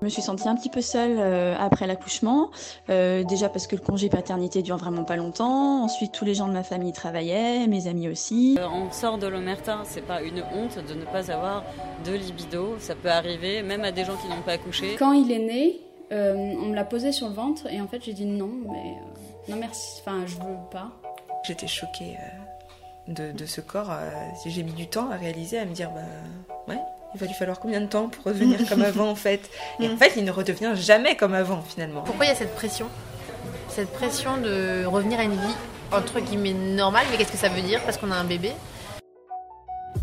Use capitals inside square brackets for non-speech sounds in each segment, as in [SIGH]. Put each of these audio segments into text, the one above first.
Je me suis sentie un petit peu seule euh, après l'accouchement, euh, déjà parce que le congé paternité dure vraiment pas longtemps. Ensuite, tous les gens de ma famille travaillaient, mes amis aussi. Euh, on sort de l'omerta, c'est pas une honte de ne pas avoir de libido. Ça peut arriver, même à des gens qui n'ont pas accouché. Quand il est né, on me l'a posé sur le ventre et en fait j'ai dit non, mais non merci, enfin je veux pas. J'étais choquée de, de, ce corps. J'ai mis du temps à réaliser, à me dire bah ouais il va lui falloir combien de temps pour revenir comme [LAUGHS] avant en fait? Et en fait, il ne redevient jamais comme avant finalement. Pourquoi il y a cette pression? Cette pression de revenir à une vie entre guillemets normale, mais qu'est-ce que ça veut dire? Parce qu'on a un bébé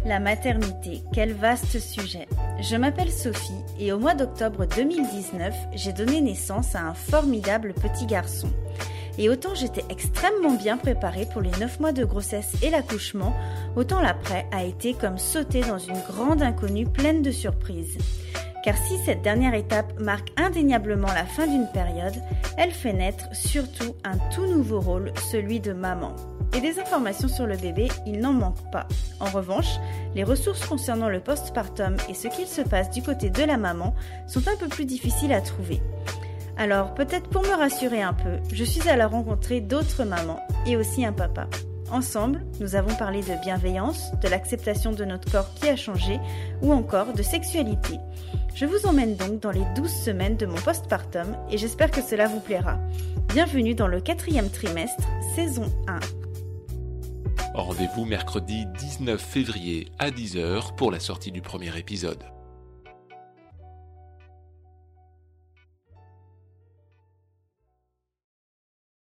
la maternité, quel vaste sujet. Je m'appelle Sophie et au mois d'octobre 2019, j'ai donné naissance à un formidable petit garçon. Et autant j'étais extrêmement bien préparée pour les 9 mois de grossesse et l'accouchement, autant l'après a été comme sauter dans une grande inconnue pleine de surprises. Car si cette dernière étape marque indéniablement la fin d'une période, elle fait naître surtout un tout nouveau rôle, celui de maman. Et des informations sur le bébé, il n'en manque pas. En revanche, les ressources concernant le postpartum et ce qu'il se passe du côté de la maman sont un peu plus difficiles à trouver. Alors peut-être pour me rassurer un peu, je suis allée rencontrer d'autres mamans et aussi un papa. Ensemble, nous avons parlé de bienveillance, de l'acceptation de notre corps qui a changé ou encore de sexualité. Je vous emmène donc dans les 12 semaines de mon postpartum et j'espère que cela vous plaira. Bienvenue dans le quatrième trimestre, saison 1. Rendez-vous mercredi 19 février à 10h pour la sortie du premier épisode.